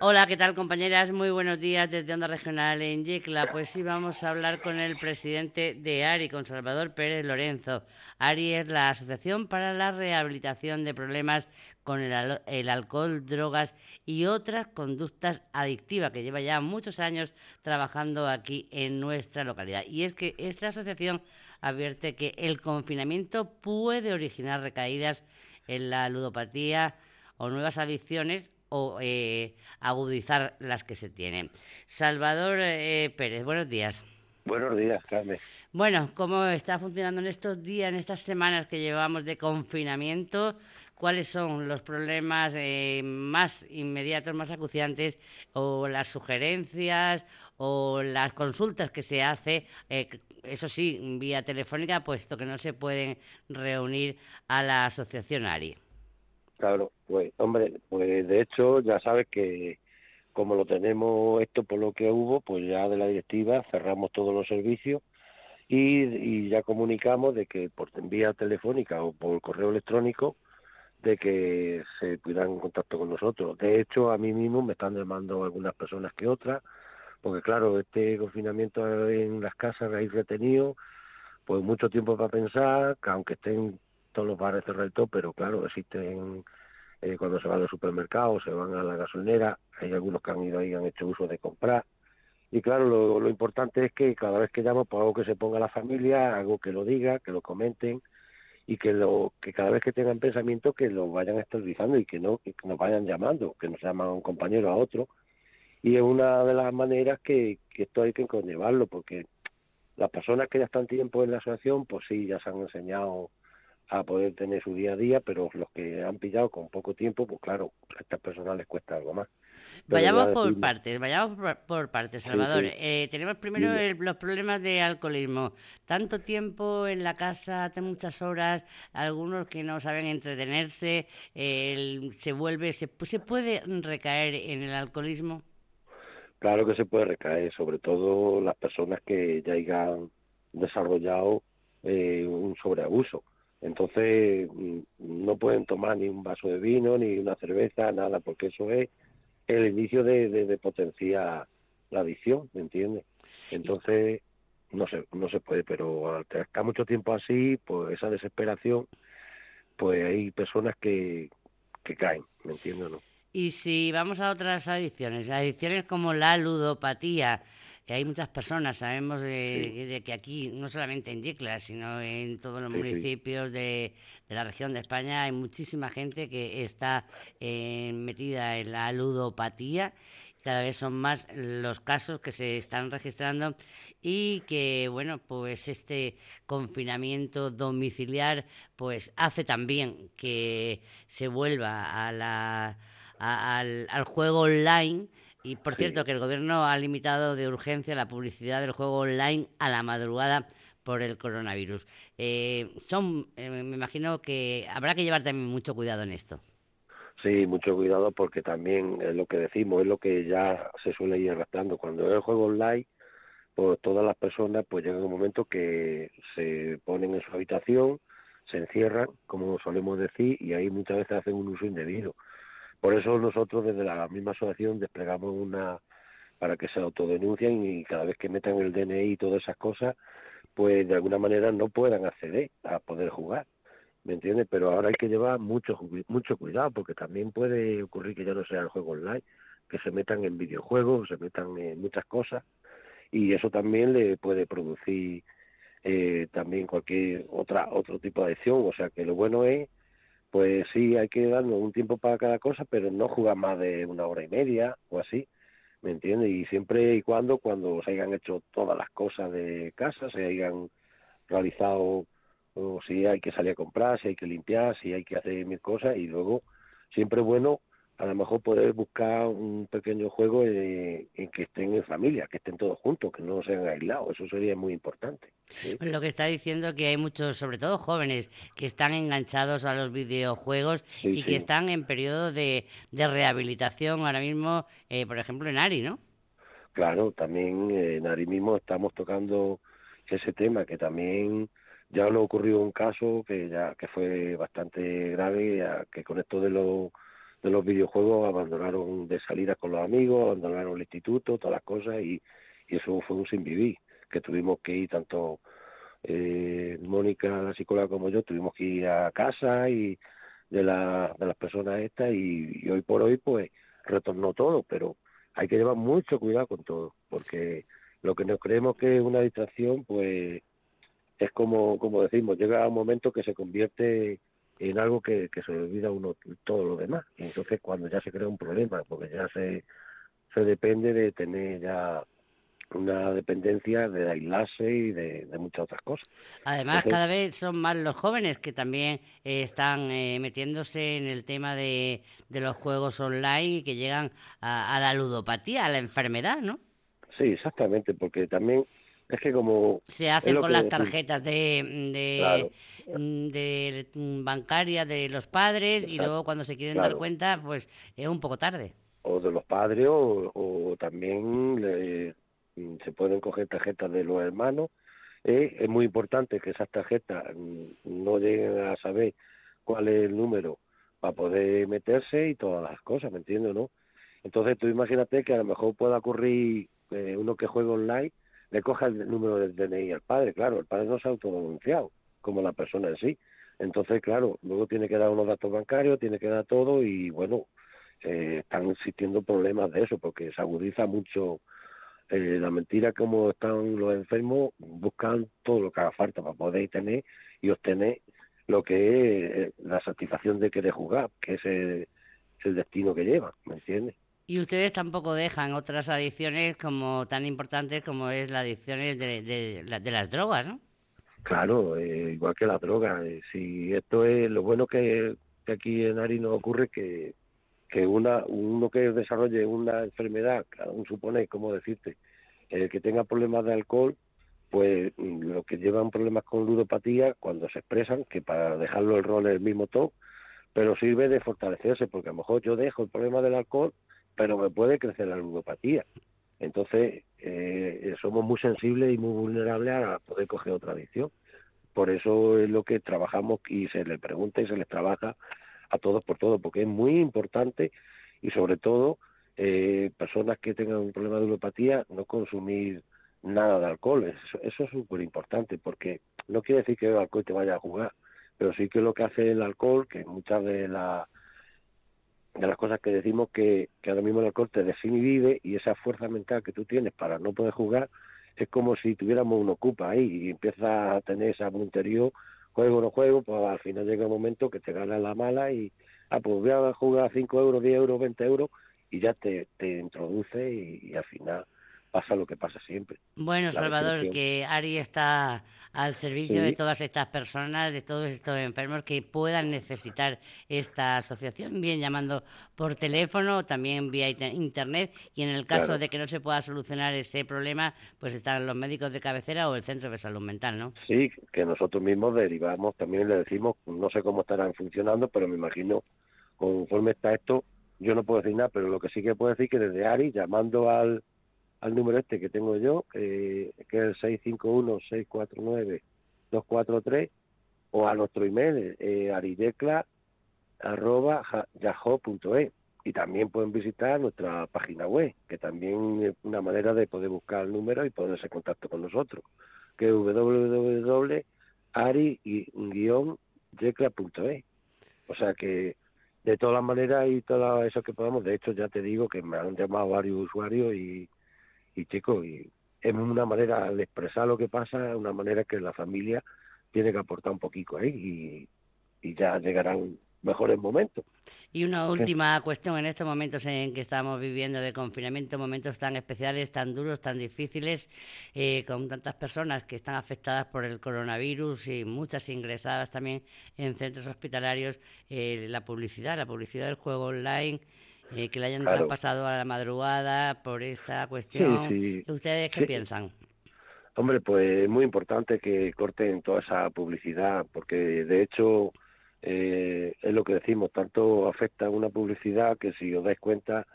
Hola, ¿qué tal compañeras? Muy buenos días desde Onda Regional en Yecla. Pues sí, vamos a hablar con el presidente de ARI, con Salvador Pérez Lorenzo. ARI es la Asociación para la Rehabilitación de Problemas con el, el, alcohol, drogas y otras conductas adictivas, que lleva ya muchos años trabajando aquí en nuestra localidad. Y es que esta asociación advierte que el confinamiento puede originar recaídas en la ludopatía o nuevas adicciones o eh, agudizar las que se tienen. Salvador eh, Pérez, buenos días. Buenos días, Carmen. Bueno, ¿cómo está funcionando en estos días, en estas semanas que llevamos de confinamiento? ¿Cuáles son los problemas eh, más inmediatos, más acuciantes, o las sugerencias, o las consultas que se hace, eso sí, vía telefónica, puesto que no se pueden reunir a la asociación ARI? Claro, pues hombre, pues de hecho ya sabes que como lo tenemos esto por lo que hubo, pues ya de la directiva cerramos todos los servicios y, ya comunicamos de que por vía telefónica o por correo electrónico de que se pudieran en contacto con nosotros. De hecho, a mí mismo me están llamando algunas personas que otras, porque claro, este confinamiento en las casas hay retenido, pues mucho tiempo para pensar, que aunque estén todos los bares cerrados pero claro, existen eh, cuando se van al supermercado, se van a la gasolinera, hay algunos que han ido ahí y han hecho uso de comprar. Y claro, lo, importante es que cada vez que llamo, pues algo que se ponga la familia, algo que lo diga, que lo comenten y que lo que cada vez que tengan pensamiento que lo vayan exteriorizando y que no que nos vayan llamando, que nos llaman a un compañero a otro. Y es una de las maneras que, que esto hay que conllevarlo, porque las personas que ya están tiempo en la asociación, pues sí, ya se han enseñado a poder tener su día a día, pero los que han pillado con poco tiempo, pues claro, a estas personas les cuesta algo más. vayamos por partes, vayamos por, partes, Salvador. Eh, tenemos primero los problemas de alcoholismo. Tanto tiempo en la casa, hace muchas horas, algunos que no saben entretenerse, se vuelve, se, se puede recaer en el alcoholismo. Claro que se puede recaer, sobre todo las personas que ya hayan desarrollado eh, un sobreabuso entonces mm, no pueden tomar ni un vaso de vino, ni una cerveza, nada, porque eso es el inicio de, de, la adicción, ¿me entiendes? Entonces no se, no se puede, pero al estar mucho tiempo así, pues esa desesperación, pues hay personas que, que caen, ¿me entiendes? No? Y si vamos a otras adicciones, adicciones como la ludopatía, que hay muchas personas, sabemos de, que aquí, no solamente en Yecla, sino en todos los municipios de, la región de España, hay muchísima gente que está eh, metida en la ludopatía. Cada vez son más los casos que se están registrando y que, bueno, pues este confinamiento domiciliar pues hace también que se vuelva a la, al, al juego online y por cierto, que el gobierno ha limitado de urgencia la publicidad del juego online a la madrugada por el coronavirus. Eh, son, eh, me imagino que habrá que llevar también mucho cuidado en esto. Sí, mucho cuidado porque también es lo que decimos, es lo que ya se suele ir arrastrando. Cuando es el juego online, pues todas las personas pues llega un momento que se ponen en su habitación, se encierran, como solemos decir, y ahí muchas veces hacen un uso indebido. Por eso nosotros desde la misma asociación desplegamos una para que se autodenuncien y cada vez que metan el DNI y todas esas cosas, pues de alguna manera no puedan acceder a poder jugar. ¿Me entiendes? Pero ahora hay que llevar mucho mucho cuidado porque también puede ocurrir que ya no sea el juego online, que se metan en videojuegos, se metan en muchas cosas y eso también le puede producir eh, también cualquier otra otro tipo de adicción. O sea que lo bueno es pues sí, hay que darnos un tiempo para cada cosa, pero no jugar más de una hora y media o así, ¿me entiendes? Y siempre y cuando, cuando se hayan hecho todas las cosas de casa, se hayan realizado, o si hay que salir a comprar, si hay que limpiar, si hay que hacer mil cosas, y luego siempre bueno a lo mejor poder buscar un pequeño juego en, que estén en familia, que estén todos juntos, que no sean aislados. Eso sería muy importante. Pues lo que está diciendo que hay muchos, sobre todo jóvenes, que están enganchados a los videojuegos y que están en periodo de, rehabilitación ahora mismo, eh, por ejemplo, en Ari, ¿no? Claro, también en Ari mismo estamos tocando ese tema, que también ya lo ocurrió un caso que ya que fue bastante grave, que con esto de los de los videojuegos abandonaron de salidas con los amigos, abandonaron el instituto, todas las cosas y, y eso fue un sin vivir, que tuvimos que ir tanto eh, Mónica, la psicóloga como yo, tuvimos que ir a casa y de, la, de las personas estas y, hoy por hoy pues retornó todo, pero hay que llevar mucho cuidado con todo, porque lo que nos creemos que es una distracción pues es como, como decimos, llega un momento que se convierte en algo que, que se olvida uno todo lo demás. Y entonces cuando ya se crea un problema, porque ya se, se depende de tener ya una dependencia de aislarse y de, muchas otras cosas. Además, cada vez son más los jóvenes que también eh, están eh, metiéndose en el tema de, de, los juegos online y que llegan a, la ludopatía, a la enfermedad, ¿no? Sí, exactamente, porque también es que como... Se hacen con las tarjetas de, de, de, bancarias de los padres y luego cuando se quieren dar cuenta, pues es un poco tarde. O de los padres o, o también... Le, Mm, se pueden coger tarjetas de los hermanos. Eh, es muy importante que esas tarjetas mm, no lleguen a saber cuál es el número para poder meterse y todas las cosas, ¿me entiendes, no? Entonces tú imagínate que a lo mejor pueda ocurrir eh, uno que juega online, le coja el número del DNI al padre, claro, el padre no se ha autodenunciado, como la persona en sí. Entonces, claro, luego tiene que dar unos datos bancarios, tiene que dar todo y bueno, eh, están existiendo problemas de eso porque se agudiza mucho eh, la mentira como están los enfermos buscan todo lo que haga falta para poder tener y obtener lo que es eh, la satisfacción de querer jugar, que es el, destino que lleva, ¿me entiendes? Y ustedes tampoco dejan otras adicciones como tan importantes como es la adicción de, las drogas, ¿no? Claro, eh, igual que la droga. si esto es lo bueno que, aquí en Ari nos ocurre que que una, uno que desarrolle una enfermedad, aún supone, como decirte, eh, que tenga problemas de alcohol, pues mm, lo que llevan problemas con ludopatía, cuando se expresan, que para dejarlo el rol es el mismo todo, pero sirve de fortalecerse, porque a lo mejor yo dejo el problema del alcohol, pero me puede crecer la ludopatía. Entonces, eh, somos muy sensibles y muy vulnerables a poder coger otra adicción. Por eso es lo que trabajamos y se les pregunta y se les trabaja a todos por todo, porque es muy importante y sobre todo eh, personas que tengan un problema de ludopatía no consumir nada de alcohol. Eso, eso es súper importante porque no quiere decir que el alcohol te vaya a jugar, pero sí que lo que hace el alcohol, que muchas de, la, de las cosas que decimos que, que ahora mismo el alcohol te desinhibe y esa fuerza mental que tú tienes para no poder jugar es como si tuviéramos un ocupa ahí y empiezas a tener esa interior juego no juego, pues al final llega un momento que te gana la mala y, ah, pues voy a jugar 5 euros, 10 euros, 20 euros y ya te, te introduce y, al final pasa lo que pasa siempre. Bueno, Salvador, que Ari está al servicio de todas estas personas, de todos estos enfermos que puedan necesitar esta asociación, bien llamando por teléfono, también vía internet, y en el caso de que no se pueda solucionar ese problema, pues están los médicos de cabecera o el centro de salud mental, ¿no? Sí, que nosotros mismos derivamos, también le decimos, no sé cómo estarán funcionando, pero me imagino, conforme está esto, yo no puedo decir nada, pero lo que sí que puedo decir que desde Ari, llamando al, al número este que tengo yo, eh, que es el 651-649-243, o a nuestro email, eh, aridecla.yahoo.es. Y también pueden visitar nuestra página web, que también es una manera de poder buscar el número y ponerse en contacto con nosotros, que es www.ari-yecla.es. O sea que de todas las maneras y todo eso que podamos, de hecho ya te digo que me han llamado varios usuarios y, y chicos, y es una manera de expresar lo que pasa, una manera que la familia tiene que aportar un poquito ahí y, y ya llegarán mejores momentos. Y una última cuestión en estos momentos en que estamos viviendo de confinamiento, momentos tan especiales, tan duros, tan difíciles, eh, con tantas personas que están afectadas por el coronavirus y muchas ingresadas también en centros hospitalarios, eh, la publicidad, la publicidad del juego online. Eh, que le hayan pasado a la madrugada por esta cuestión. ¿Ustedes qué piensan? Hombre, pues es muy importante que corten toda esa publicidad, porque de hecho eh, es lo que decimos, tanto afecta una publicidad que si os dais cuenta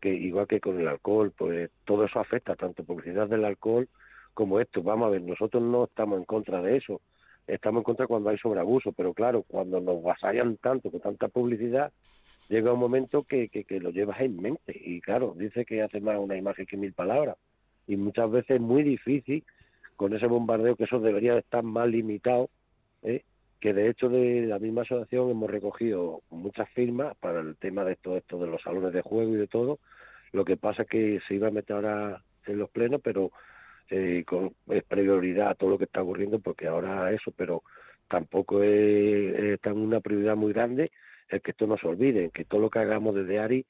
que igual que con el alcohol, pues todo eso afecta, tanto publicidad del alcohol como esto. Vamos a ver, nosotros no estamos en contra de eso, estamos en contra cuando hay sobreabuso, pero claro, cuando nos vasallan tanto con tanta publicidad, llega un momento que, que, lo llevas en mente. Y claro, dice que hace más una imagen que mil palabras. Y muchas veces es muy difícil con ese bombardeo que eso debería estar más limitado. ¿eh? Que de hecho de la misma asociación hemos recogido muchas firmas para el tema de todo esto de los salones de juego y de todo. Lo que pasa es que se iba a meter ahora en los plenos, pero eh, con es prioridad a todo lo que está ocurriendo, porque ahora eso, pero tampoco es, es tan una prioridad muy grande el que esto no se olvide, que todo lo que hagamos desde ARI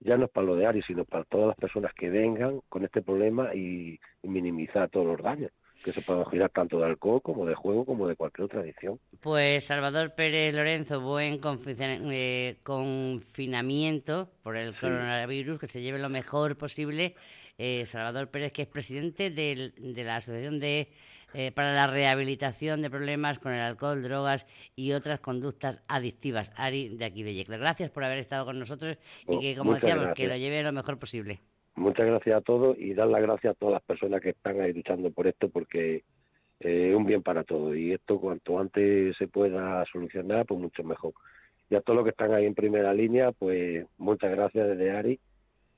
ya no es para lo de ARI, sino para todas las personas que vengan con este problema y, minimizar todos los daños que se puedan girar tanto de alcohol como de juego como de cualquier otra edición. Pues Salvador Pérez Lorenzo, buen eh, confinamiento por el coronavirus, que se lleve lo mejor posible. Eh, Salvador Pérez, que es presidente de la Asociación de eh, para la rehabilitación de problemas con el alcohol, drogas y otras conductas adictivas. Ari, de aquí de Yecla. Gracias por haber estado con nosotros y oh, que, como decíamos, que lo lleve lo mejor posible. Muchas gracias a todos y dar las gracias a todas las personas que están ahí luchando por esto porque eh, es un bien para todos y esto cuanto antes se pueda solucionar, pues mucho mejor. Y a todos los que están ahí en primera línea, pues muchas gracias desde Ari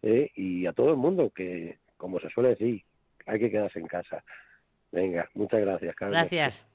eh, y a todo el mundo que, como se suele decir, hay que quedarse en casa. Venga, muchas gracias, Carlos. Gracias.